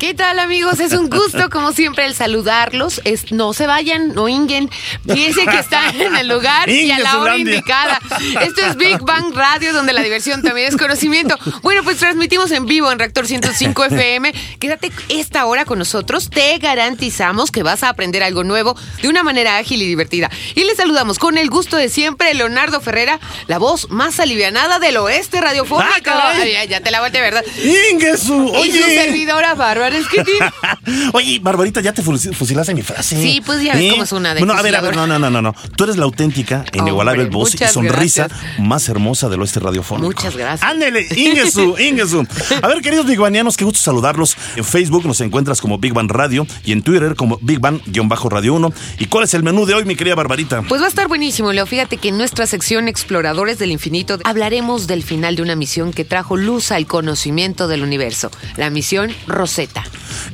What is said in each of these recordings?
¿Qué tal amigos? Es un gusto como siempre el saludarlos. Es, no se vayan, no inguen. Fíjense que están en el lugar y a la hora indicada. Esto es Big Bang Radio, donde la diversión también es conocimiento. Bueno, pues transmitimos en vivo en Reactor 105 FM. Quédate esta hora con nosotros. Te garantizamos que vas a aprender algo nuevo de una manera ágil y divertida. Y les saludamos con el gusto de siempre, Leonardo Ferrera, la voz más alivianada del oeste radiofónico. Ah, ya te la vuelta, ¿verdad? Ingesu, Y su oye. servidora Bárbara Esquitín. Oye, Barbarita, ya te fusi- fusilaste mi frase. Sí, pues ya ves cómo es una de Bueno, a ver, a ver, no, no, no, no, no. Tú eres la auténtica, inigualable Hombre, voz y sonrisa gracias. más hermosa del oeste radiofónico. Muchas gracias. Ándele, Ingesu, Ingesu. A ver, queridos bigbanianos, qué gusto saludarlos. En Facebook nos encuentras como Big Bang Radio y en Twitter como Big Bang-Radio 1. ¿Y cuál es el menú de hoy, mi querida Barbarita? Pues va a estar buenísimo, Leo. Fíjate que en nuestra sección Exploradores del Infinito hablaremos del final de una misión que trajo luz al conocimiento del universo, la misión Rosetta.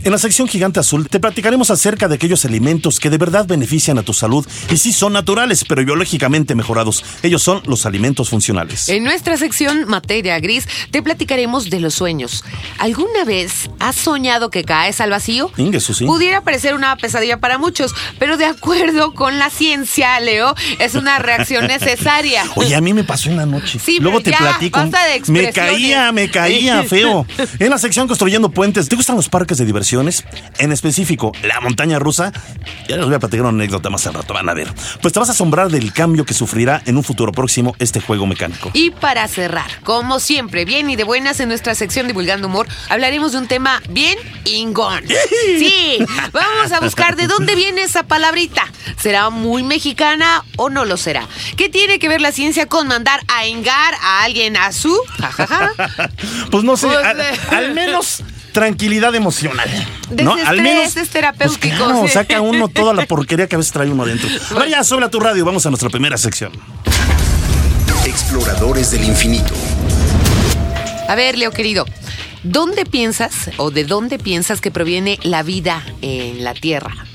En la sección Gigante Azul te platicaremos acerca de aquellos alimentos que de verdad benefician a tu salud y sí son naturales, pero biológicamente mejorados. Ellos son los alimentos funcionales. En nuestra sección Materia Gris te platicaremos de los sueños. ¿Alguna vez has soñado que caes al vacío? Ingesu, sí. Pudiera parecer una pesadilla para muchos, pero de acuerdo con la ciencia, Leo, es una reacción necesaria. Oye, a mí me pasó en la noche. Sí, Luego pero te ya, platico. basta de me caía, me caía feo. En la sección Construyendo Puentes, ¿te gustan los parques de diversiones? En específico, la montaña rusa. Ya les voy a platicar una anécdota más al rato, van a ver. Pues te vas a asombrar del cambio que sufrirá en un futuro próximo este juego mecánico. Y para cerrar, como siempre, bien y de buenas en nuestra sección Divulgando Humor, hablaremos de un tema bien ingón. Sí, vamos a buscar de dónde viene esa palabrita. ¿Será muy mexicana o no lo será? ¿Qué tiene que ver la ciencia con mandar a engar a alguien a su? Pues no sé, Pues, al, eh. al menos tranquilidad emocional. ¿no? Desestrés, Al menos es terapéutico, Pues claro, sí. saca uno toda la porquería que a veces trae uno adentro. A ver, ya, a tu radio, vamos a nuestra primera sección. Exploradores del infinito. A ver, Leo querido, ¿dónde piensas o de dónde piensas que proviene la vida en la Tierra?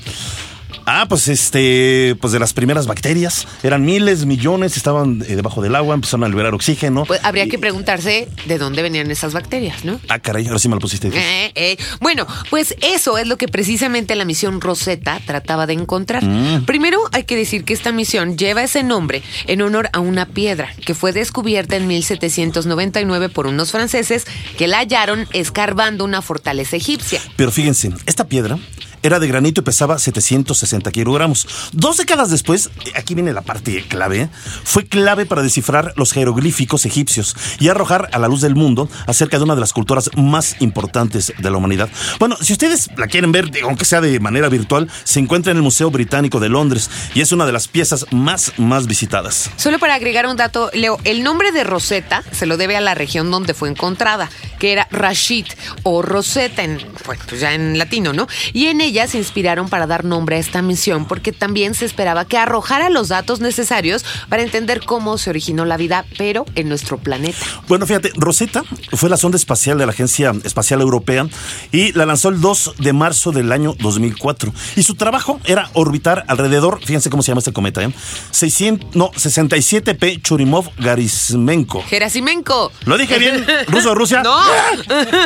Ah, pues este, pues de las primeras bacterias, eran miles, millones, estaban eh, debajo del agua, empezaron a liberar oxígeno. Pues habría Y- que preguntarse de dónde venían esas bacterias, ¿no? Ah, caray, ahora sí me lo pusiste. Eh, eh. Bueno, pues eso es lo que precisamente la misión Rosetta trataba de encontrar. Mm. Primero hay que decir que esta misión lleva ese nombre en honor a una piedra que fue descubierta en 1799 por unos franceses que la hallaron escarbando una fortaleza egipcia. Pero fíjense, esta piedra era de granito y pesaba 760 kilogramos. Dos décadas después, aquí viene la parte clave, fue clave para descifrar los jeroglíficos egipcios y arrojar a la luz del mundo acerca de una de las culturas más importantes de la humanidad. Bueno, si ustedes la quieren ver, aunque sea de manera virtual, se encuentra en el Museo Británico de Londres y es una de las piezas más, más visitadas. Solo para agregar un dato, Leo, el nombre de Rosetta se lo debe a la región donde fue encontrada, que era Rashid o Rosetta, en, pues ya en latino, ¿no? Y en ella se inspiraron para dar nombre a esta misión porque también se esperaba que arrojara los datos necesarios para entender cómo se originó la vida, pero en nuestro planeta. Bueno, fíjate, Rosetta fue la sonda espacial de la Agencia Espacial Europea y la lanzó el 2 de marzo del año 2004. Y su trabajo era orbitar alrededor, fíjense cómo se llama este cometa, ¿eh? 600, no, 67P Churimov-Garismenko. Gerasimenko. ¿Lo dije bien? ¿Ruso o Rusia? No.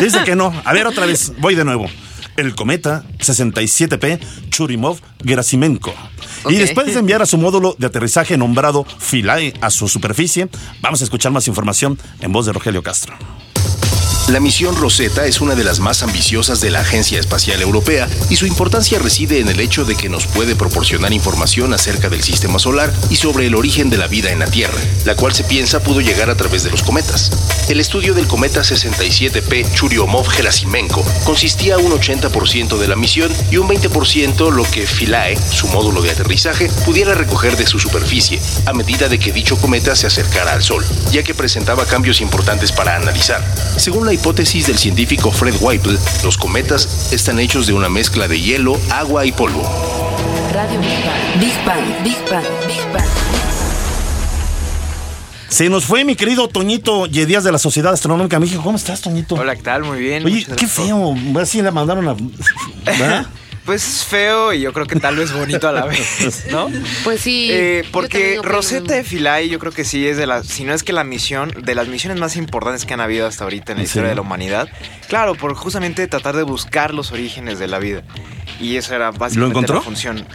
Dice que no. A ver, otra vez, voy de nuevo. El cometa 67P Churimov-Gerasimenko. Y después de enviar a su módulo de aterrizaje nombrado Philae a su superficie, vamos a escuchar más información en voz de Rogelio Castro. La misión Rosetta es una de las más ambiciosas de la Agencia Espacial Europea y su importancia reside en el hecho de que nos puede proporcionar información acerca del sistema solar y sobre el origen de la vida en la Tierra, la cual se piensa pudo llegar a través de los cometas. El estudio del cometa 67P Churyumov-Gerasimenko consistía un 80% de la misión y un 20% lo que Philae, su módulo de aterrizaje, pudiera recoger de su superficie a medida de que dicho cometa se acercara al Sol, ya que presentaba cambios importantes para analizar. Según la hipótesis del científico Fred Whipple, los cometas están hechos de una mezcla de hielo, agua y polvo. Radio Big Bang. Big Bang, Big Bang, Big Bang. Se nos fue mi querido Toñito Yedías de la Sociedad Astronómica México. ¿Cómo estás, Toñito? Hola, ¿qué tal? Muy bien. Oye, qué feo. Así la mandaron a. ¿verdad? Pues feo y yo creo que tal vez bonito a la vez, ¿no? Pues sí. Eh, porque Rosetta lo de. Philae yo creo que sí es de las, si no es que la misión, de las misiones más importantes que han habido hasta ahorita en la ¿En historia de la humanidad. Claro, por justamente tratar de buscar los orígenes de la vida. Y eso era básicamente encontró? la función.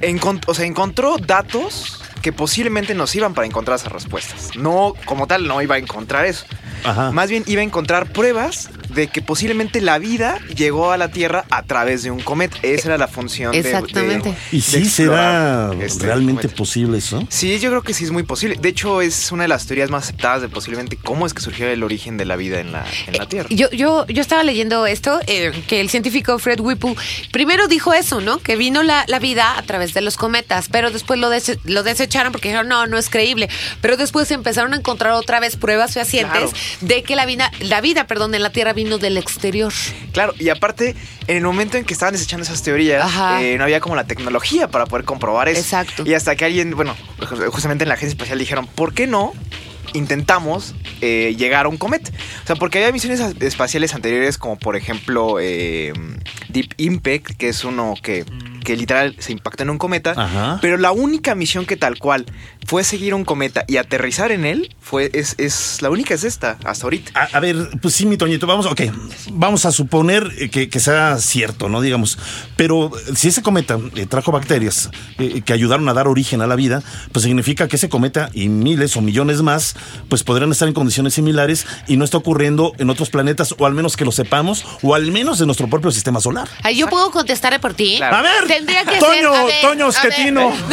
Encont- o sea, encontró datos que posiblemente nos iban para encontrar esas respuestas. No, como tal, no iba a encontrar eso. Ajá. Más bien iba a encontrar pruebas de que posiblemente la vida llegó a la Tierra a través de un cometa. Esa era la función de- de- Exactamente. ¿Y de sí será este realmente cometa. posible eso? Sí, yo creo que sí es muy posible. De hecho, es una de las teorías más aceptadas de posiblemente cómo es que surgió el origen de la vida en la, en la Tierra. Yo, yo, yo estaba leyendo esto, eh, que el científico Fred Whipple primero dijo eso, ¿no? Que vino la, la vida a través de los cometas, pero después lo, dese- lo desecharon porque dijeron, no, no es creíble. Pero después empezaron a encontrar otra vez pruebas fehacientes Claro. De que la vida, la vida, perdón, en la Tierra vino del exterior. Claro, y aparte, en el momento en que estaban desechando esas teorías, eh, no había como la tecnología para poder comprobar eso. Exacto. Y hasta que alguien, bueno, justamente en la agencia espacial dijeron, ¿por qué no? intentamos eh, llegar a un cometa. O sea, porque había misiones espaciales anteriores, como por ejemplo eh, Deep Impact, que es uno que, que literal se impacta en un cometa. Ajá. Pero la única misión que tal cual fue seguir un cometa y aterrizar en él, fue, es, es la única es esta, hasta ahorita. A, a ver, pues sí, mi Toñito, vamos, ok, vamos a suponer que, que sea cierto, ¿no? Digamos, pero si ese cometa eh, trajo bacterias eh, que ayudaron a dar origen a la vida, pues significa que ese cometa y miles o millones más, pues podrían estar en condiciones similares y no está ocurriendo en otros planetas, o al menos que lo sepamos, o al menos en nuestro propio sistema solar. Ay, yo puedo contestar por ti. Claro. A ver, Tendría que Toño, ser. ver, Toño. Esquetino.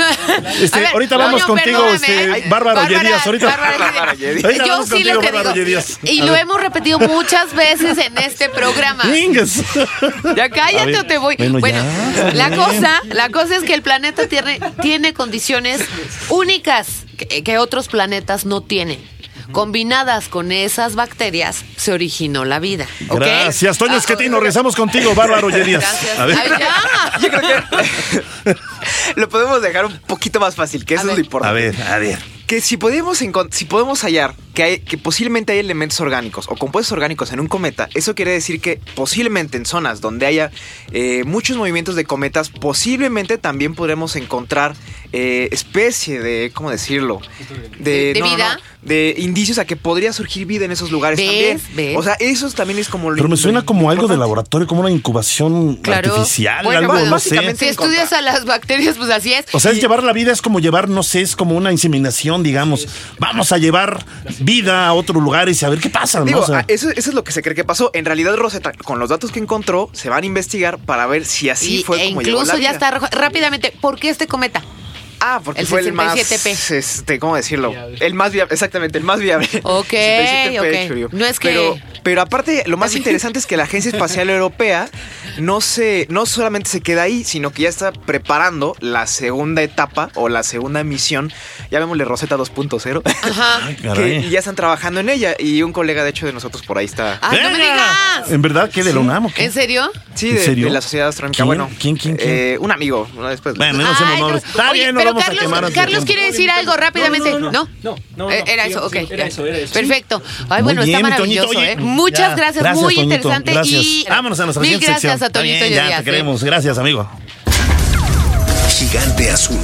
Este, ver, ahorita vamos Toño, contigo, perdóname. este, Bárbaro Yedías, ahorita- Bárbara Yedías. Ahorita Yo vamos sí lo contigo, que Bárbaro digo. Yedías. Y lo hemos repetido muchas veces en este programa. Ingas. Ya cállate o te voy. bueno, Bueno, ya, la cosa, la cosa es que el planeta tiene, tiene condiciones únicas que, que otros planetas no tienen. Combinadas con esas bacterias se originó la vida. Gracias, Toño Ah, Esquetino. Regresamos contigo, Bárbaro Yedías. Gracias. A ver. Ay, ya. Yo creo que lo podemos dejar un poquito más fácil, que eso es lo importante. A ver, a ver. Que si podemos, si podemos hallar que, hay, que posiblemente hay elementos orgánicos o compuestos orgánicos en un cometa, eso quiere decir que posiblemente en zonas donde haya eh, muchos movimientos de cometas, posiblemente también podremos encontrar eh, especie de, ¿cómo decirlo? ¿De- de vida? de indicios a que podría surgir vida en esos lugares ¿Ves? también. ¿Ves? O sea, eso también es como lo Pero me suena como algo de laboratorio, como una incubación Claro. artificial, Bueno, algo, bueno, no sé. Si estudias a las bacterias, pues así es. O sea, es llevar la vida, es como llevar, no sé, es como una inseminación, digamos. Vamos a llevar vida a otro lugar y a ver qué pasa, ¿no? Digo, O sea, ah, eso, eso es lo que se cree que pasó. En realidad, Rosetta, con los datos que encontró, se van a investigar para ver si así Y- fue e como llegó incluso la ya vida. está rápidamente. ¿Por qué este cometa? Ah, porque El fue el más, 67P. este, ¿cómo decirlo? El más viable, exactamente, el más viable. Ok, 67P, ok. Churio. No es que- Pero, pero aparte, lo más interesante es que la Agencia Espacial Europea no se, no solamente se queda ahí, sino que ya está preparando la segunda etapa o la segunda misión, llamémosle Rosetta 2.0, Ajá. Ay, caray. que ya están trabajando en ella. Y un colega, de hecho, de nosotros por ahí está. ¡Ay, no me digas! ¿En verdad qué de la UNAM? ¿En serio? Sí, ¿En de, serio? de la Sociedad Astronómica. ¿Quién? Bueno, ¿Quién, quién, quién? eh, un amigo. Después. Bueno, no hacemos Ay, nombres. Está oye, bien, no pero Carlos, tiempo. quiere decir algo rápidamente. No, No, no, Eh, Era eso, ok. era eso, era eso. Perfecto. Ay, bueno, bien, está Toñito. maravilloso, Oye, ¿eh? Muchas gracias, Gracias, muy Toñito, interesante. Gracias. Y Vámonos a nuestra mil siguiente gracias sección. a Toñito bien, ya, te queremos. Gracias, amigo. Gigante azul.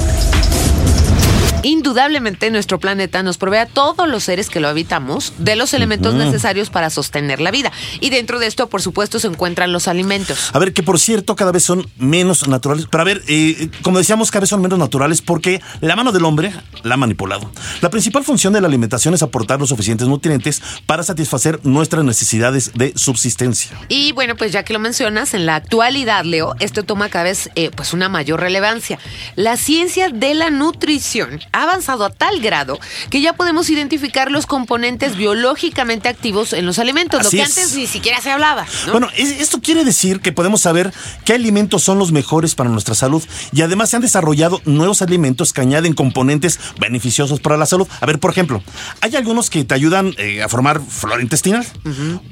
Indudablemente nuestro planeta nos provee a todos los seres que lo habitamos de los elementos necesarios para sostener la vida. Y dentro de esto, por supuesto, se encuentran los alimentos. A ver, que por cierto, cada vez son menos naturales. Pero a ver, eh, como decíamos, cada vez son menos naturales porque la mano del hombre la ha manipulado. La principal función de la alimentación es aportar los suficientes nutrientes para satisfacer nuestras necesidades de subsistencia. Y bueno, pues ya que lo mencionas, en la actualidad, Leo, esto toma cada vez eh, pues una mayor relevancia. La ciencia de la nutrición ha avanzado a tal grado que ya podemos identificar los componentes biológicamente activos en los alimentos, lo que antes ni siquiera se hablaba. Bueno, esto quiere decir que podemos saber qué alimentos son los mejores para nuestra salud y además se han desarrollado nuevos alimentos que añaden componentes beneficiosos para la salud. A ver, por ejemplo, hay algunos que te ayudan eh, a formar flora intestinal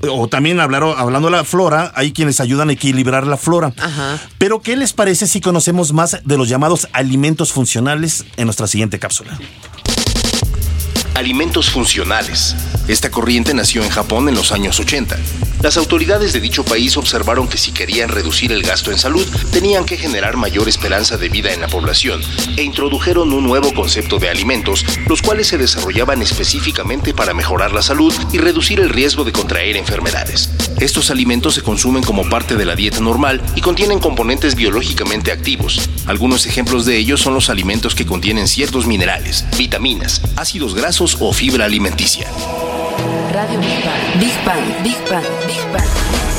o también hablar, hablando de la flora, hay quienes ayudan a equilibrar la flora. Pero ¿qué les parece si conocemos más de los llamados alimentos funcionales en nuestra siguiente cápsula? Alimentos funcionales. Esta corriente nació en Japón en los años 80. Las autoridades de dicho país observaron que si querían reducir el gasto en salud, tenían que generar mayor esperanza de vida en la población e introdujeron un nuevo concepto de alimentos, los cuales se desarrollaban específicamente para mejorar la salud y reducir el riesgo de contraer enfermedades. Estos alimentos se consumen como parte de la dieta normal y contienen componentes biológicamente activos. Algunos ejemplos de ellos son los alimentos que contienen ciertos minerales, vitaminas, ácidos grasos o fibra alimenticia. Radio Big Bang. Big Bang, Big Bang, Big Bang.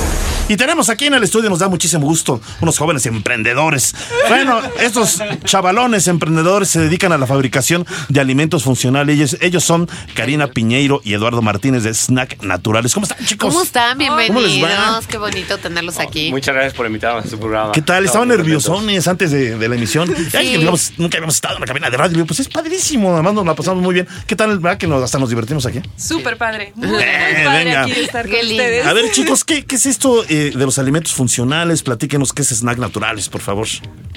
Y tenemos aquí en el estudio, nos da muchísimo gusto, unos jóvenes emprendedores. Bueno, estos chavalones emprendedores se dedican a la fabricación de alimentos funcionales. Ellos, son Karina Piñeiro y Eduardo Martínez de Snack Naturales. ¿Cómo están, chicos? ¿Cómo están? Bienvenidos. Qué bonito tenerlos aquí. Muchas gracias por invitarnos a su programa. ¿Qué tal? Estaban nerviosones antes de, la emisión. Sí. nunca habíamos estado en la cabina de radio. Pues es padrísimo. Además nos la pasamos muy bien. ¿Qué tal? ¿Verdad que nos, hasta nos divertimos aquí? Súper padre. Muy, eh, padre aquí estar con ustedes. A ver, chicos, ¿qué, qué es esto? Eh, de los alimentos funcionales. Platíquenos qué es snack naturales, por favor.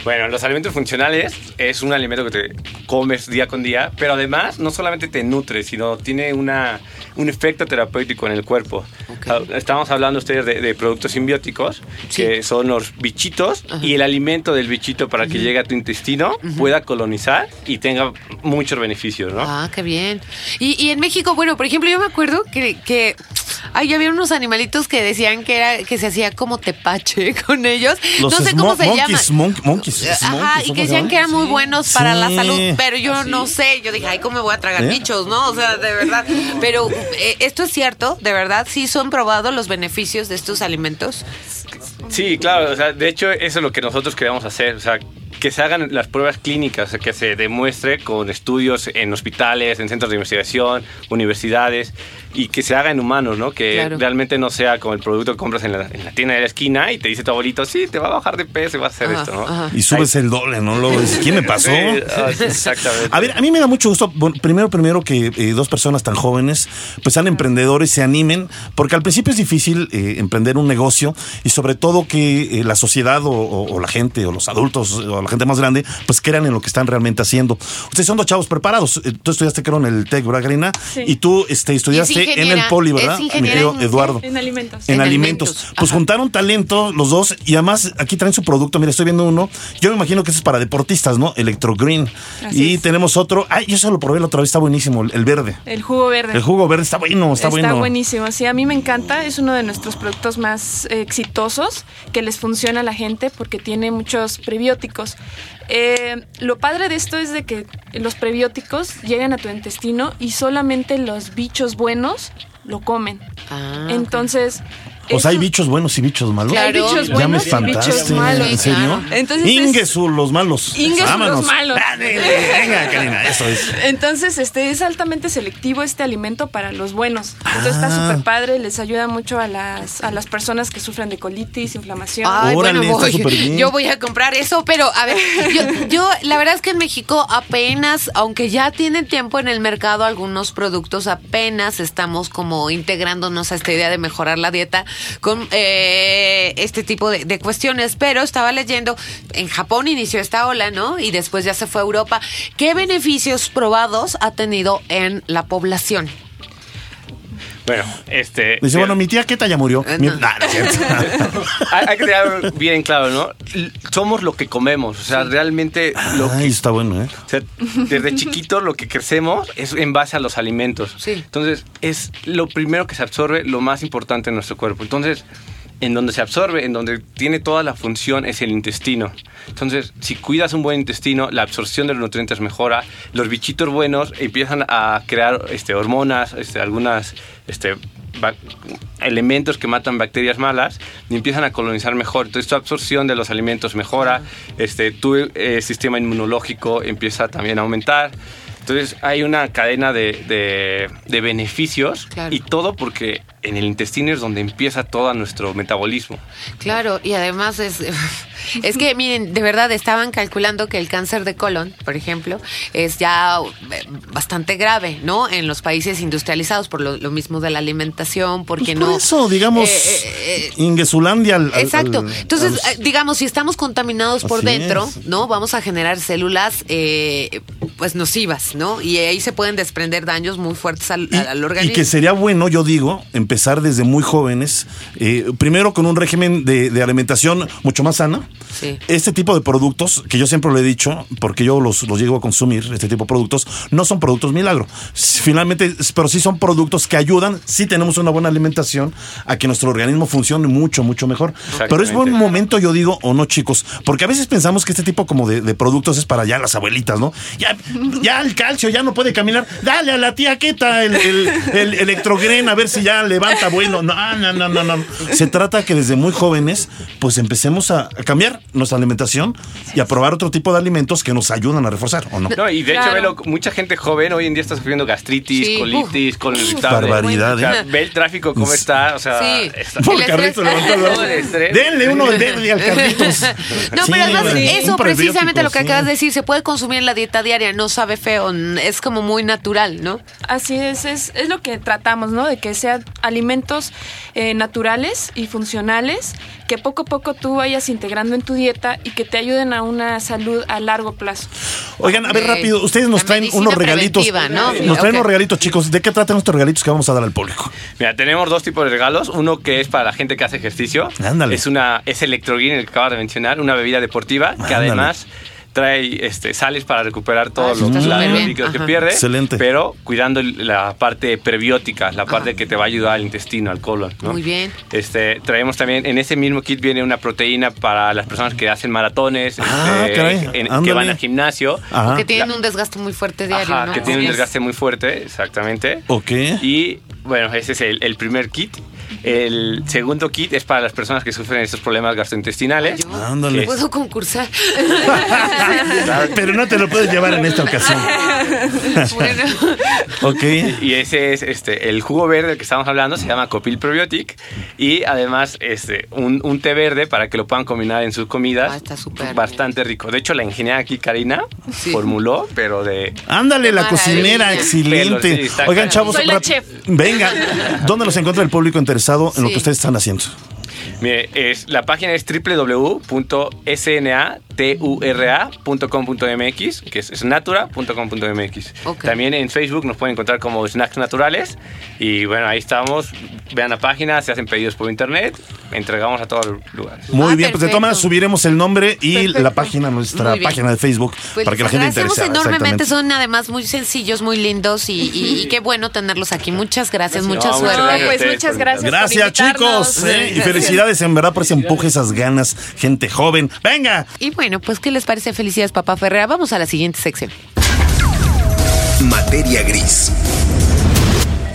Bueno, los alimentos funcionales es un alimento que te comes día con día, pero además no solamente te nutre, sino tiene una, un efecto terapéutico en el cuerpo. Estamos hablando ustedes de, productos simbióticos, que son los bichitos y el alimento del bichito para que llegue a tu intestino pueda colonizar y tenga muchos beneficios, ¿no? Ah, qué bien. Y, y en México, bueno, por ejemplo, yo me acuerdo que, que Ay, había unos animalitos que decían que era que se hacía como tepache con ellos. no sé cómo se llaman. monkeys, Ajá, y que decían que eran muy buenos para la salud, pero yo no sé. Yo dije, ay, ¿cómo me voy a tragar ¿Eh? bichos, no? O sea, de verdad. Pero eh, esto es cierto, de verdad, sí son probados los beneficios de estos alimentos. Sí, claro, o sea, de hecho eso es lo que nosotros queremos hacer, o sea, que se hagan las pruebas clínicas, que se demuestre con estudios en hospitales, en centros de investigación, universidades, y que se haga en humanos, ¿no? Que realmente no sea como el producto que compras en la, tienda de la esquina y te dice tu abuelito, sí, te va a bajar de peso y va a hacer esto, ¿no? Y subes el doble, ¿no? Luego ¿quién me pasó? Ah, exactamente. A ver, a mí me da mucho gusto, primero, primero que eh, dos personas tan jóvenes, pues sean emprendedores, se animen, porque al principio es difícil eh, emprender un negocio y sobre todo que eh, la sociedad o, la gente o los adultos o la gente más grande, pues crean en lo que están realmente haciendo. Ustedes son dos chavos preparados. Tú estudiaste, creo, en el TEC, ¿verdad, Karina? Sí. Y tú este, estudiaste en el poli, ¿verdad? Mi querido Eduardo. En alimentos. En, alimentos. Pues juntaron talento los dos y además aquí traen su producto. Mira, estoy viendo uno. Yo me imagino que ese es para deportistas, ¿no? Electro Green. y tenemos otro. Ay, yo se lo probé la otra vez, está buenísimo, el verde. El jugo verde. El jugo verde está bueno, está, bueno. Está buenísimo. Sí, a mí me encanta. Es uno de nuestros productos más exitosos que les funciona a la gente porque tiene muchos prebióticos. Eh, lo padre de esto es de que los prebióticos llegan a tu intestino y solamente los bichos buenos lo comen. Ah, Entonces, o sea, hay bichos buenos y bichos malos. Claro. Hay bichos buenos y bichos malos. ¿En serio? Entonces Ingesu, los malos. Ingesu, los malos. Venga, Karina, eso es. Entonces, este es altamente selectivo este alimento para los buenos. Entonces está ah. súper padre, les ayuda mucho a las, a las personas que sufren de colitis, inflamación. Ay, bueno, voy, yo voy a comprar eso, pero a ver, yo, yo la verdad es que en México apenas, aunque ya tienen tiempo en el mercado algunos productos, apenas estamos como integrándonos a esta idea de mejorar la dieta con eh, este tipo de, cuestiones. Pero estaba leyendo, en Japón inició esta ola, ¿no? Y después ya se fue a Europa. ¿Qué beneficios probados ha tenido en la población? Bueno, este. Dice, bueno, mi tía Keta ya murió. hay, que tener bien claro, ¿no? Somos lo que comemos. O sea, realmente. Lo Ay, está bueno, ¿eh? O sea, desde chiquito lo que crecemos es en base a los alimentos. Sí. Entonces, es lo primero que se absorbe, lo más importante en nuestro cuerpo. Entonces, en donde se absorbe, en donde tiene toda la función es el intestino. Entonces, si cuidas un buen intestino, la absorción de los nutrientes mejora, los bichitos buenos empiezan a crear este, hormonas, este, algunas este, elementos que matan bacterias malas y empiezan a colonizar mejor. Entonces, tu absorción de los alimentos mejora, este, tu eh, sistema inmunológico empieza también a aumentar. Entonces hay una cadena de, de- de beneficios Claro. y todo porque en el intestino es donde empieza todo nuestro metabolismo. Claro, y además es, es que, miren, de verdad estaban calculando que el cáncer de colon, por ejemplo, es ya eh, bastante grave, ¿no? En los países industrializados, por lo, lo mismo de la alimentación, porque Pues por no... eso, digamos, Eh, eh, eh, Inguesulandia al- al- Exacto. al- Entonces, al- digamos, si estamos contaminados por dentro, es. ¿no? Vamos a generar células, eh, pues, nocivas, ¿no? Y ahí se pueden desprender daños muy fuertes al, Y, al y organismo. que sería bueno, yo digo, empezar desde muy jóvenes, eh, primero con un régimen de, de alimentación mucho más sana. Sí. Este tipo de productos, que yo siempre lo he dicho, porque yo los, los llego a consumir, este tipo de productos, no son productos milagro. Finalmente, pero sí son productos que ayudan, si tenemos una buena alimentación, a que nuestro organismo funcione mucho, mucho mejor. Pero es buen momento, yo digo, o no, chicos, porque a veces pensamos que este tipo como de, de productos es para ya las abuelitas, ¿no? Ya, ya el calcio ya no puede caminar. Dale a la tía Queta el, el, el electrogren a ver si ya levanta bueno. No, no, no, no, no. Se trata que desde muy jóvenes, pues empecemos a, a cambiar nuestra alimentación y a probar otro tipo de alimentos que nos ayudan a reforzar, ¿o no? No, y de Claro. hecho, velo, mucha gente joven hoy en día está sufriendo gastritis, Sí. colitis, irritable. Barbaridad, O sea, ¿eh? ve el tráfico cómo está, o sea, Sí. está- Por El Carlitos levantó el. Denle uno de verde al Carlitos. No, Sí, pero además eso precisamente lo que sí. acabas de decir, se puede consumir en la dieta diaria, no sabe feo, es como muy natural, ¿no? Así es, es, es lo que tratamos, ¿no? De que sean alimentos eh, naturales y funcionales, que poco a poco tú vayas integrando en tu dieta y que te ayuden a una salud a largo plazo. Oigan, a ver Ok. rápido, ustedes nos La traen unos regalitos. ¿no? Nos traen unos regalitos, chicos. ¿De qué tratan estos regalitos que vamos a dar al público? Mira, tenemos dos tipos de regalos. Uno que es para la gente que hace ejercicio. Ándale. Es una es Electroguin, el que acabas de mencionar, una bebida deportiva que además trae este sales para recuperar todos Ah, los, líquidos que Ajá. pierde. Excelente. Pero cuidando la parte prebiótica, la parte que te va a ayudar al intestino, al colon. ¿no? Muy bien. Este, traemos también, en ese mismo kit viene una proteína para las personas que hacen maratones, Ah, este, caray, en- que van al gimnasio. Ajá. Que tienen La- un desgaste muy fuerte diario, Ajá, ¿no? que tienen un desgaste muy fuerte, exactamente. Ok. Y bueno, ese es el, el primer kit. El segundo kit es para las personas que sufren estos problemas gastrointestinales. Yo Ándale. Puedo concursar. Pero no te lo puedes llevar en esta ocasión. bueno, Ok. Y ese es este el jugo verde del que estamos hablando, se llama Copil Probiotic. Y además este un, un té verde para que lo puedan combinar en sus comidas. Ah, está súper Bastante rico. De hecho, la ingeniera aquí, Karina, Sí. formuló, pero de... Ándale, la cocinera, excelente. Pero sí, Oigan, chavos, Soy la chef. venga, ¿dónde los encuentra el público interesado en lo que ustedes están haciendo? Mire, es, la página es www.snatura.com.mx, que es snatura.com.mx. Ok. También en Facebook nos pueden encontrar como Snacks Naturales. Y bueno, ahí estamos. Vean la página, se hacen pedidos por internet, entregamos a todos los lugares. Muy Ah, bien, pues de perfecto. todas maneras subiremos el nombre y Perfecto. la página, nuestra página de Facebook, pues para que la gente agradecemos interesada. enormemente, son además muy sencillos, muy lindos y, y- y qué bueno tenerlos aquí. Muchas gracias, mucha No, suerte. Gracias pues muchas gracias. por Gracias, chicos. ¿eh? Y felicidades en verdad por ese empuje, esas ganas, gente joven. ¡Venga! Y bueno, pues ¿qué les parece? Felicidades, papá Ferrea. Vamos a la siguiente sección. Materia gris.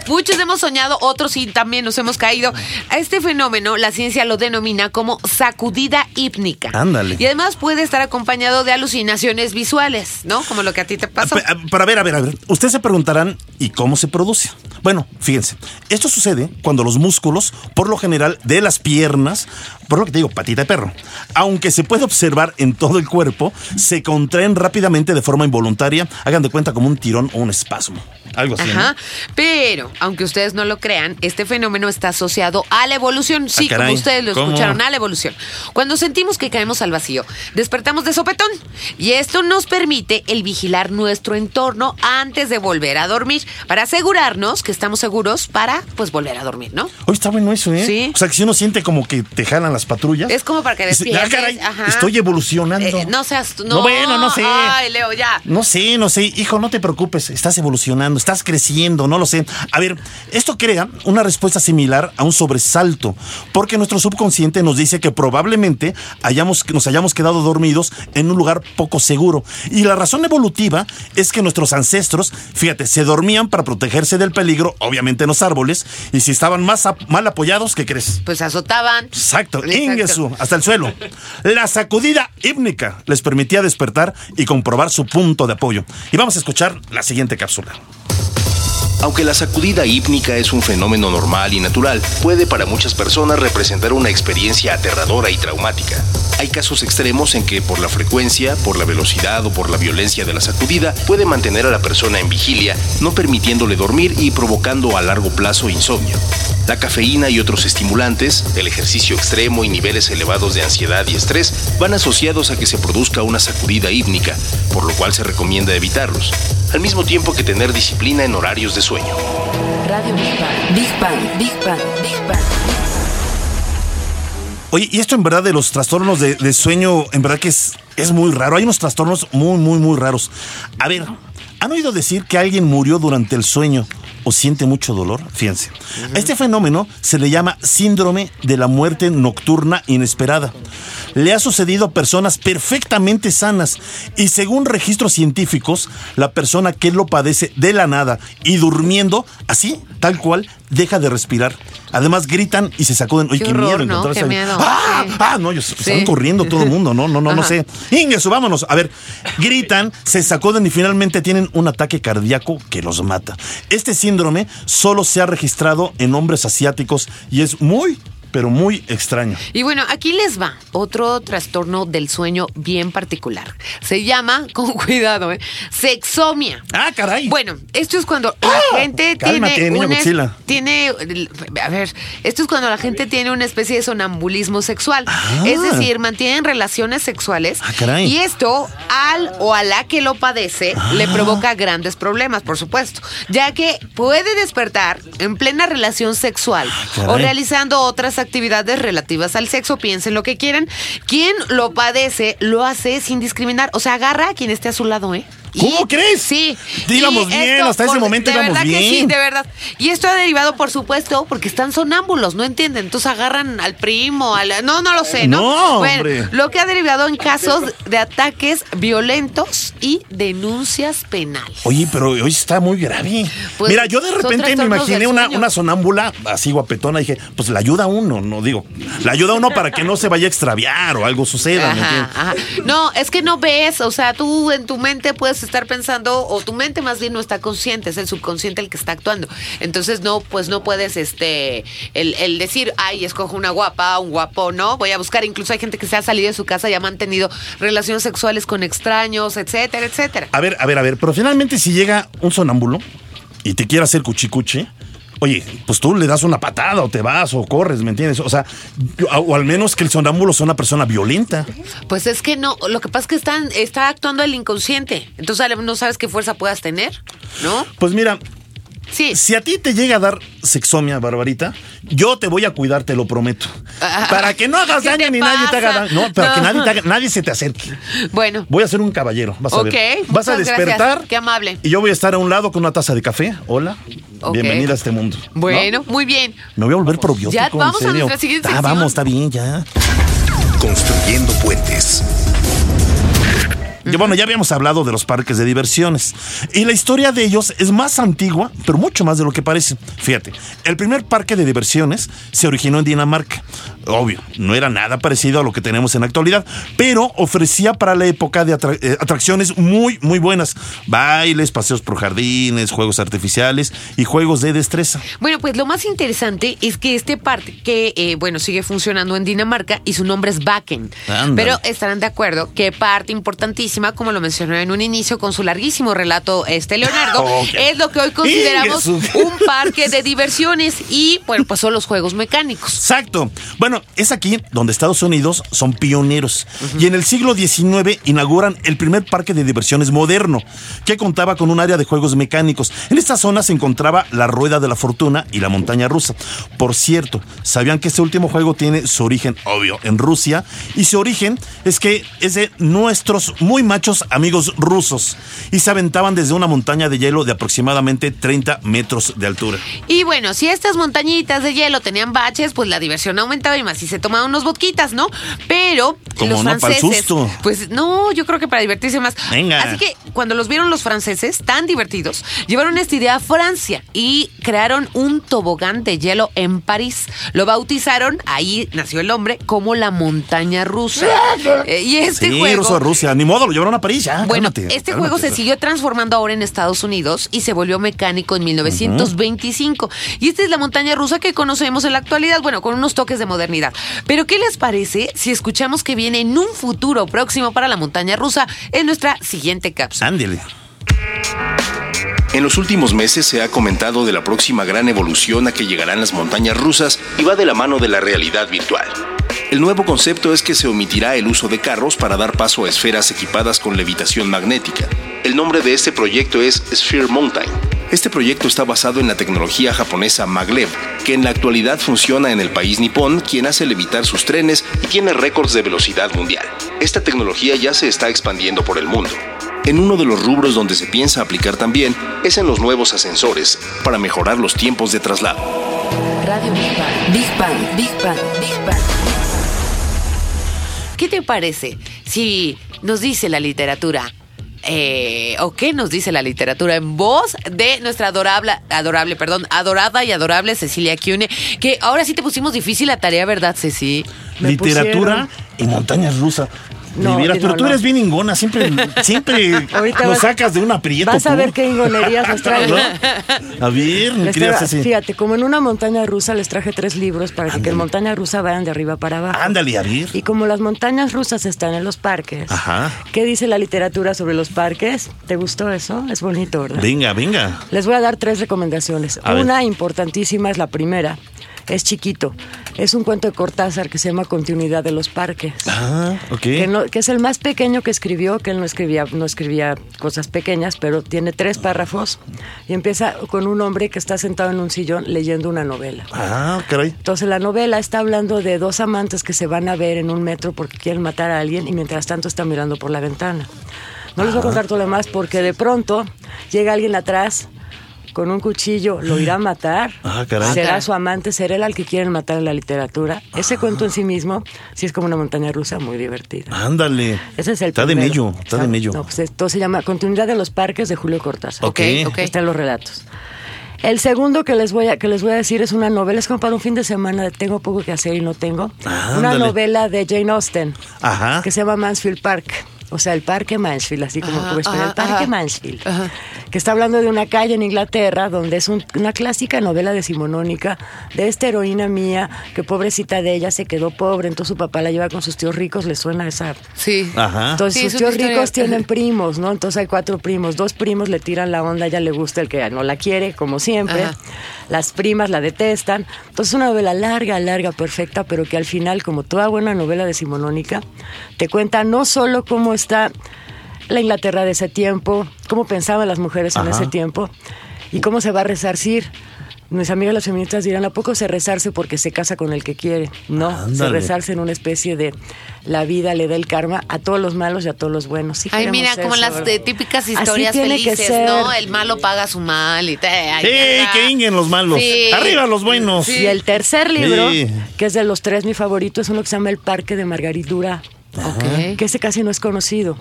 Muchos hemos soñado, otros sí también nos hemos caído. A este fenómeno la ciencia lo denomina como sacudida hípnica. Ándale. Y además puede estar acompañado de alucinaciones visuales, ¿no? Como lo que a ti te pasó. Pe- a- Para ver, a ver, a ver. Ustedes se preguntarán, ¿y cómo se produce? Bueno, fíjense, esto sucede cuando los músculos, por lo general, de las piernas, por lo que te digo, patita de perro, aunque se puede observar en todo el cuerpo, se contraen rápidamente de forma involuntaria, hagan de cuenta como un tirón o un espasmo. Algo así. ¿no? Ajá. Pero, aunque ustedes no lo crean, este fenómeno está asociado a la evolución. Sí, Ah, caray. como ustedes lo ¿Cómo? escucharon, a la evolución. Cuando sentimos que caemos al vacío, despertamos de sopetón. Y esto nos permite el vigilar nuestro entorno antes de volver a dormir, para asegurarnos que estamos seguros para, pues, volver a dormir, ¿no? Oye, está bueno eso, ¿eh? Sí. O sea, que si uno siente como que te jalan las patrullas. Es como para que dice, despiertes. Ah, caray, ajá. estoy evolucionando. Eh, no seas tú. No, No, bueno, no sé. Ay, Leo, ya. No sé, no sé. Hijo, no te preocupes. Estás evolucionando, estás creciendo, no lo sé. A ver, esto crea una respuesta similar a un sobresalto, porque nuestro subconsciente nos dice que probablemente hayamos, nos hayamos quedado dormidos en un lugar poco seguro. Y la razón evolutiva es que nuestros ancestros, fíjate, se dormían para protegerse del peligro, obviamente en los árboles, y si estaban más ap- mal apoyados, ¿qué crees? Pues azotaban. Exacto. Ingesu, hasta el suelo. La sacudida hípnica les permitía despertar y comprobar su punto de apoyo. Y vamos a escuchar la siguiente cápsula. Aunque la sacudida hípnica es un fenómeno normal y natural, puede para muchas personas representar una experiencia aterradora y traumática. Hay casos extremos en que por la frecuencia, por la velocidad o por la violencia de la sacudida puede mantener a la persona en vigilia, no permitiéndole dormir y provocando a largo plazo insomnio. La cafeína y otros estimulantes, el ejercicio extremo y niveles elevados de ansiedad y estrés van asociados a que se produzca una sacudida hípnica, por lo cual se recomienda evitarlos, al mismo tiempo que tener disciplina en horarios de sueño. Radio Big Bang. Big Bang, Big Bang, Big Bang. Oye, y esto en verdad de los trastornos de, de sueño, en verdad que es, es muy raro. Hay unos trastornos muy, muy, muy raros. A ver, ¿han oído decir que alguien murió durante el sueño o siente mucho dolor? Fíjense. A este fenómeno se le llama síndrome de la muerte nocturna inesperada. Le ha sucedido a personas perfectamente sanas y según registros científicos, la persona que lo padece de la nada y durmiendo, así, tal cual, deja de respirar. Además gritan y se sacuden. Oye, Qué qué, horror, miedo. Qué miedo, ¡Ah! sí. ¡Ah! No, ellos están Sí. corriendo todo el mundo, no, no, no, no sé. Ingesu, vámonos. A ver, gritan, se sacuden y finalmente tienen un ataque cardíaco que los mata. Este síndrome solo se ha registrado en hombres asiáticos y es muy, pero muy extraño. Y bueno, aquí les va otro trastorno del sueño bien particular. Se llama, con cuidado, ¿eh? sexomia. Ah, caray. Bueno, esto es cuando la gente Cálmate, tiene niño un es- Godzilla. tiene a ver, esto es cuando la gente tiene una especie de sonambulismo sexual, es decir, mantienen relaciones sexuales Ah, caray. y esto al o a la que lo padece le provoca grandes problemas, por supuesto, ya que puede despertar en plena relación sexual o realizando otras actividades relativas al sexo, piensen lo que quieran. Quien lo padece lo hace sin discriminar, o sea, agarra a quien esté a su lado, ¿eh? ¿Cómo crees? Sí. Íbamos bien, hasta ese momento de íbamos verdad que sí, bien. de verdad. Y esto ha derivado, por supuesto, porque están sonámbulos, no entienden. Entonces agarran al primo, al... No, no lo sé, ¿no? No, bueno, hombre. lo que ha derivado en casos de ataques violentos y denuncias penales. Oye, pero hoy está muy grave. Pues, Mira, yo de repente me imaginé una, una sonámbula así guapetona. Dije, pues la ayuda a uno, no digo. La ayuda a uno para que no se vaya a extraviar o algo suceda, ¿me Ajá, entiendes? ajá. No, es que no ves, o sea, tú en tu mente puedes estar pensando, o tu mente más bien no está consciente, es el subconsciente el que está actuando. Entonces no, pues no puedes, este, el, decir, ay, escojo una guapa, un guapo, no, voy a buscar, incluso hay gente que se ha salido de su casa y ha mantenido relaciones sexuales con extraños, etcétera, etcétera. A ver, a ver, a ver, pero finalmente si llega un sonámbulo y te quiere hacer cuchicuchi, oye, pues tú le das una patada o te vas o corres, ¿me entiendes? O sea, o al menos que el sonámbulo sea una persona violenta. Pues es que no, lo que pasa es que están, está actuando el inconsciente, entonces no sabes qué fuerza puedas tener, ¿no? Pues mira, Sí. si a ti te llega a dar sexomia, Barbarita, yo te voy a cuidar, te lo prometo. Ah, Para que no hagas ¿qué daño ni nadie te haga daño. No, para que nadie, te haga- nadie se te acerque. Bueno. Voy a ser un caballero, vas a ver. Vas a despertar. gracias. Qué amable. Y yo voy a estar a un lado con una taza de café. Hola. Ok. Bienvenida a este mundo. ¿no? Bueno, muy bien. Me voy a volver probiótico, Ya, en vamos a serio. nuestra siguiente Ah, vamos, está bien, ya. Construyendo puentes. Bueno, ya habíamos hablado de los parques de diversiones. Y la historia de ellos es más antigua, pero mucho más de lo que parece. Fíjate, el primer parque de diversiones se originó en Dinamarca. Obvio, no era nada parecido a lo que tenemos en la actualidad, pero ofrecía para la época de eh, atracciones muy, muy buenas. Bailes, paseos por jardines, juegos artificiales y juegos de destreza. Bueno, pues lo más interesante es que este parque, eh, bueno, sigue funcionando en Dinamarca y su nombre es Bakken. Pero estarán de acuerdo que parte importantísima, como lo mencioné en un inicio con su larguísimo relato, este Leonardo, es lo que hoy consideramos un parque de diversiones y, bueno, pues son los juegos mecánicos. Exacto. Bueno, es aquí donde Estados Unidos son pioneros. Y en el siglo XIX inauguran el primer parque de diversiones moderno, que contaba con un área de juegos mecánicos. En esta zona se encontraba la Rueda de la Fortuna y la Montaña Rusa. Por cierto, ¿sabían que este último juego tiene su origen, obvio, en Rusia? Y su origen es que es de nuestros muy machos amigos rusos. Y se aventaban desde una montaña de hielo de aproximadamente 30 metros de altura. Y bueno, si estas montañitas de hielo tenían baches, pues la diversión aumentaba. Y se tomaban unos vodquitas, ¿no? Pero Como los no, franceses, susto. pues no, yo creo que para divertirse más. Venga. Así que cuando los vieron los franceses tan divertidos, llevaron esta idea a Francia y crearon un tobogán de hielo en París. Lo bautizaron, ahí nació el nombre, como la montaña rusa. Eh, y este sí, juego ruso Rusia. Ni modo, lo llevaron a París ya. bueno, cálmate, este cálmate. juego se siguió transformando ahora en Estados Unidos y se volvió mecánico en 1925. Y esta es la montaña rusa que conocemos en la actualidad, bueno, con unos toques de modernidad. Pero ¿qué les parece si escuchamos que viene en un futuro próximo para la montaña rusa en nuestra siguiente cápsula? Ándele. En los últimos meses se ha comentado de la próxima gran evolución a que llegarán las montañas rusas y va de la mano de la realidad virtual. El nuevo concepto es que se omitirá el uso de carros para dar paso a esferas equipadas con levitación magnética. El nombre de este proyecto es Sphere Mountain. Este proyecto está basado en la tecnología japonesa Maglev, que en la actualidad funciona en el país nipón, quien hace levitar sus trenes y tiene récords de velocidad mundial. Esta tecnología ya se está expandiendo por el mundo. En uno de los rubros donde se piensa aplicar también es en los nuevos ascensores, para mejorar los tiempos de traslado. Radio Big Bang. Big Bang, Big Bang, Big Bang. ¿Qué te parece si nos dice la literatura? Eh, o qué nos dice la literatura en voz de nuestra adorable, adorable, perdón, adorada y adorable Cecilia Cune, que ahora sí te pusimos difícil la tarea, ¿verdad, Ceci? Me Literatura y montañas rusas. No, No, no, pero tú no. eres bien ingona, siempre, siempre Ahorita nos vas- sacas de un aprieto. Vas a tú. ver qué ingonerías nos traigo. A ver, mi querida. Fíjate, como en una montaña rusa les traje tres libros para que, que en montaña rusa vayan de arriba para abajo. Ándale, a ver. Y como las montañas rusas están en los parques, Ajá. ¿qué dice la literatura sobre los parques? ¿Te gustó eso? Es bonito, ¿verdad? Venga, venga. Les voy a dar tres recomendaciones. A ver. Una importantísima es la primera. Es chiquito. Es un cuento de Cortázar que se llama Continuidad de los Parques. Ah, ok. Que, no- que es el más pequeño que escribió, que él no escribía, no escribía cosas pequeñas, pero tiene tres párrafos y empieza con un hombre que está sentado en un sillón leyendo una novela. Ah, caray. Entonces la novela está hablando de dos amantes que se van a ver en un metro porque quieren matar a alguien y mientras tanto están mirando por la ventana. No les voy a contar todo lo demás porque de pronto llega alguien atrás con un cuchillo, lo irá a matar. Ah, caray. Será su amante, será él al que quieren matar en la literatura. Ese cuento en sí mismo sí es como una montaña rusa muy divertida. Ándale. Ese es el Está de mello, está de mello. No, pues esto se llama Continuidad de los Parques de Julio Cortázar. Ok, ok. Están los relatos. El segundo que les voy a que les voy a decir es una novela, es como para un fin de semana, tengo poco que hacer y no tengo. Ah, una ándale. novela de Jane Austen Ajá. que se llama Mansfield Park. O sea, el Parque Mansfield, así como, Ajá, como español, ajá, el Parque ajá. Mansfield. Ajá. Que está hablando de una calle en Inglaterra donde es un- una clásica novela decimonónica de esta heroína mía que pobrecita de ella se quedó pobre, entonces su papá la lleva con sus tíos ricos, le suena esa Sí. Ajá. entonces Sí, sus es tíos historia- ricos tienen primos, ¿no? Entonces hay cuatro primos, dos primos le tiran la onda, a ella le gusta el que no la quiere, como siempre. Ajá. Las primas la detestan. Entonces una novela larga, larga, perfecta, pero que al final, como toda buena novela decimonónica, te cuenta no solo cómo está la Inglaterra de ese tiempo, cómo pensaban las mujeres en Ajá. ese tiempo y cómo se va a resarcir. Mis amigas las feministas dirán, ¿a poco se rezarse porque se casa con el que quiere? No, se Ándale. rezarse en una especie de la vida le da el karma a todos los malos y a todos los buenos. Sí Ay, mira, como eso, las ¿verdad? eh, típicas Así historias tiene que felices, ser. ¿no? El malo paga su mal y te. ay, Sí, ya. que inguen los malos. Sí. Arriba los buenos. Y el tercer libro, Sí. que es de los tres mi favorito, es uno que se llama El Parque de Margarit Que ese casi no es conocido.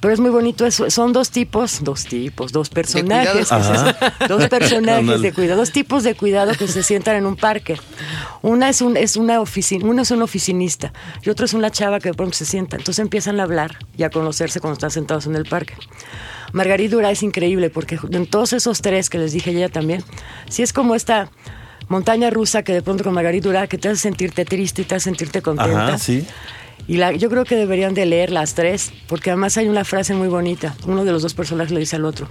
Pero es muy bonito, son dos tipos, dos tipos, dos personajes, se- dos personajes de cuidado, dos tipos de cuidado que se sientan en un parque. Una es un es una oficina, uno es un oficinista y otro es una chava que de pronto se sienta. Entonces empiezan a hablar y a conocerse cuando están sentados en el parque. Margarita Dura es increíble porque en todos esos tres que les dije ella también, sí es como esta montaña rusa que de pronto con Margarita Dura que te hace sentirte triste y te hace sentirte contenta. Ajá, sí. Y la, yo creo que deberían de leer las tres, porque además hay una frase muy bonita. Uno de los dos personajes le dice al otro.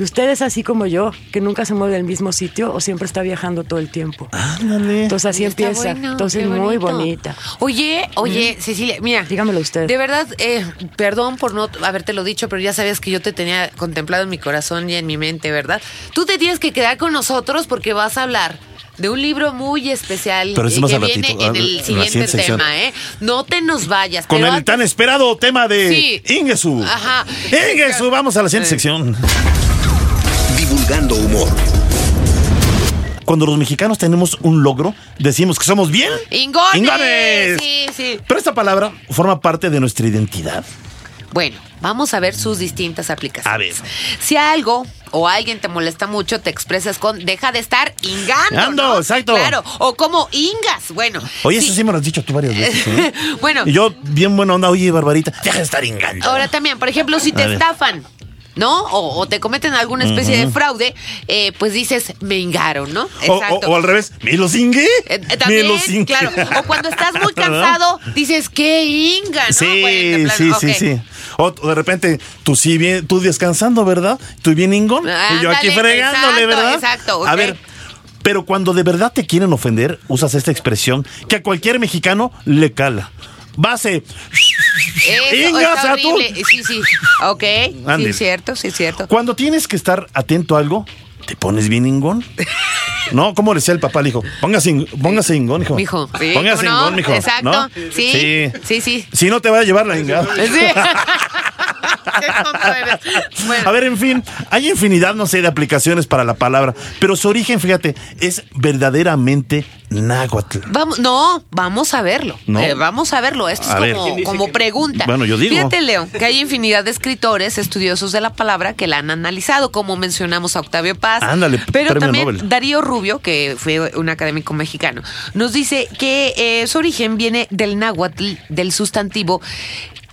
Y usted es así como yo, que nunca se mueve del mismo sitio o siempre está viajando todo el tiempo. Ándale. Entonces así Está empieza. bueno, Entonces qué muy bonita. Oye, oye, Cecilia, mira. Dígamelo usted. De verdad, eh, perdón por no habértelo dicho, pero ya sabías que yo te tenía contemplado en mi corazón y en mi mente, ¿verdad? Tú te tienes que quedar con nosotros porque vas a hablar de un libro muy especial Pero eh, que viene ratito, en en el siguiente tema, ¿eh? No te nos vayas. Con pero el antes- tan esperado tema de Sí. Ingesu. Ajá. Ingesu, vamos a la siguiente sección. Divulgando humor. cuando los mexicanos tenemos un logro, decimos que somos bien. ¡Ingones! ¡Ingones! Sí, sí. Pero esta palabra forma parte de nuestra identidad. Bueno, vamos a ver sus distintas aplicaciones. A ver. Si algo o alguien te molesta mucho, te expresas con deja de estar ingando. Ando, ¿no? exacto. Claro, o como ingas. Bueno. Oye, sí. eso sí me lo has dicho tú varias veces. ¿eh? Bueno. Y yo, bien buena onda, oye, Barbarita, deja de estar ingando. Ahora también, por ejemplo, si te A ver. estafan. ¿No? O, o te cometen alguna especie de fraude, eh, pues dices, me ingaron, ¿no? O, o- o al revés, ¿me los ingué? Eh, eh, me también, los ingué. claro. O cuando estás muy cansado, dices, qué inga, ¿no? Sí, Bueno, sí, sí, sí. O de repente, tú sí bien, tú descansando, ¿verdad? Tú bien ingón. y yo aquí fregándole, exacto, ¿verdad? exacto, A ver, pero cuando de verdad te quieren ofender, usas esta expresión que a cualquier mexicano le cala. Base. Eso, está a tú. horrible. Sí, sí. Ok. Ándale. Sí, cierto, sí, cierto. Cuando tienes que estar atento a algo, te pones bien ingón. ¿No? ¿Cómo le decía el papá al hijo? Póngase, póngase ingón, hijo. Mijo, sí, Póngase ¿cómo no? ingón, mijo. Exacto. ¿no? Sí, sí. sí, sí. Si no te va a llevar la ingada. Sí. Bueno. A ver, en fin, hay infinidad, no sé, de aplicaciones para la palabra, pero su origen, fíjate, es verdaderamente náhuatl. Vamos, no, vamos a verlo. No. Eh, vamos a verlo. Esto A es como, ¿Quién dice como que- pregunta. Bueno, yo digo. Fíjate, Leo, que hay infinidad de escritores, estudiosos de la palabra que la han analizado, como mencionamos a Octavio Paz. Ándale, Pero también Nobel. Darío Rubio, que fue un académico mexicano, nos dice que eh, su origen viene del náhuatl, del sustantivo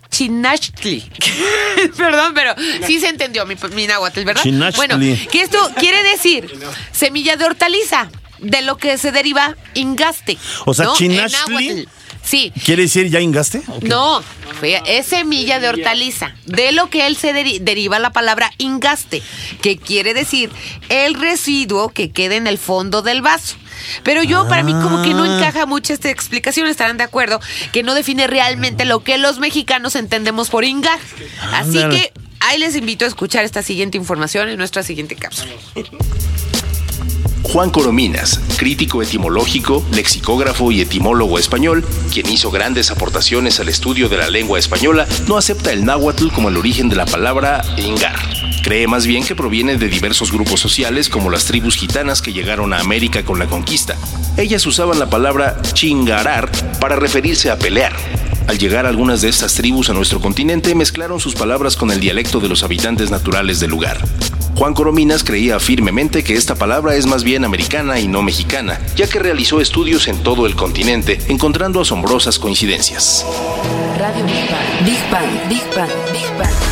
Chinachtli. Perdón, pero sí se entendió mi, mi náhuatl, ¿verdad? Chinachtli. Bueno, que esto quiere decir semilla de hortaliza, de lo que se deriva ingaste. O sea, ¿no? Chinachtli. Sí. ¿Quiere decir ya ingaste? No, es semilla de hortaliza, de lo que él se deri- deriva la palabra ingaste, que quiere decir el residuo que queda en el fondo del vaso. Pero yo, para mí, como que no Ah. encaja mucho esta explicación, estarán de acuerdo, que no define realmente lo que los mexicanos entendemos por ingar. Así que ahí les invito a escuchar esta siguiente información en nuestra siguiente cápsula. Juan Corominas, crítico etimológico, lexicógrafo y etimólogo español, quien hizo grandes aportaciones al estudio de la lengua española, no acepta el náhuatl como el origen de la palabra ingar. Cree más bien que proviene de diversos grupos sociales como las tribus gitanas que llegaron a América con la conquista. Ellas usaban la palabra chingarar para referirse a pelear. Al llegar algunas de estas tribus a nuestro continente, mezclaron sus palabras con el dialecto de los habitantes naturales del lugar. Juan Corominas creía firmemente que esta palabra es más bien americana y no mexicana, ya que realizó estudios en todo el continente, encontrando asombrosas coincidencias. Radio Big Bang. Big Bang, Big Bang, Big Bang.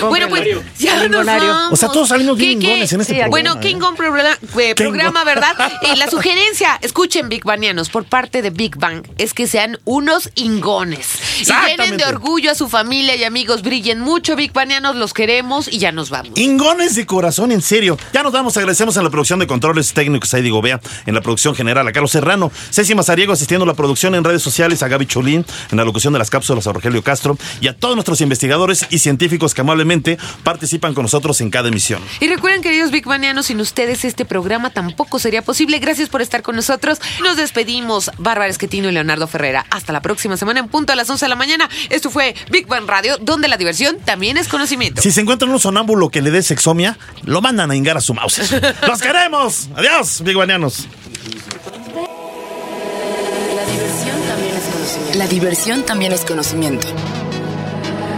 Bueno, pues ya nos vamos. O sea, todos salimos bien en este Sí, programa, Bueno, ¿eh? King Kong programa, eh, programa, ¿verdad? La sugerencia, escuchen Big Bangianos, por parte de Big Bang, es que sean unos ingones. Y llenen de orgullo a su familia y amigos. Brillen mucho, Big Bangianos, los queremos y ya nos vamos. Ingones de corazón, en serio. Ya nos vamos, agradecemos a la producción de controles técnicos, a Eddie Gobea, en la producción general, a Carlos Serrano, Ceci Mazariego asistiendo a la producción en redes sociales, a Gaby Cholín, en la locución de las cápsulas, a Rogelio Castro, y a todos nuestros investigadores y científicos que amablemente participan con nosotros en cada emisión. Y recuerden, queridos Big Banianos, sin ustedes este programa tampoco sería posible. Gracias por estar con nosotros. Nos despedimos, Bárbara Esquetino y Leonardo Ferrera. Hasta la próxima semana en punto a las 11 de la mañana. Esto fue Big Bang Radio, donde la diversión también es conocimiento. Si se encuentran un sonámbulo que le dé sexomia, lo mandan a ingar a su mouse. ¡Los queremos! ¡Adiós, biguanianos! La diversión también es conocimiento. La diversión también es conocimiento.